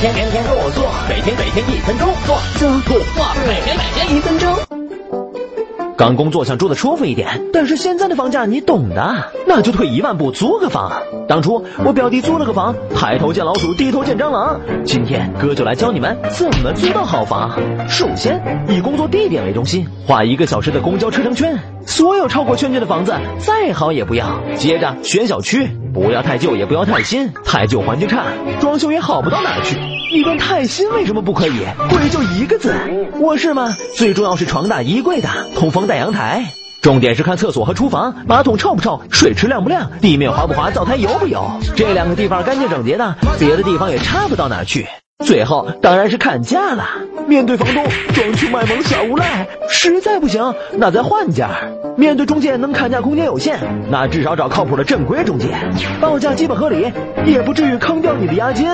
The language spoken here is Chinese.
天天天天做做，每天每天一分钟做做做做，每天每天一分钟。刚工作想住的舒服一点，但是现在的房价你懂的，那就退一万步租个房。当初我表弟租了个房，抬头见老鼠，低头见蟑螂。今天哥就来教你们怎么租到好房。首先以工作地点为中心，画一个小时的公交车程圈，所有超过圈圈的房子再好也不要。接着选小区，不要太旧，也不要太新，太旧环境差，装修也好不到哪儿去。你问太新为什么不可以？贵就一个字，卧室嘛，最重要是床大衣柜大，通风带阳台。重点是看厕所和厨房，马桶臭不臭，水池亮不亮，地面滑不滑，灶台油不油。这两个地方干净整洁的，别的地方也差不到哪儿去。最后当然是砍价了。面对房东装穷卖萌耍无赖，实在不行那再换家。面对中介能砍价空间有限，那至少找靠谱的正规中介，报价基本合理，也不至于坑掉你的押金。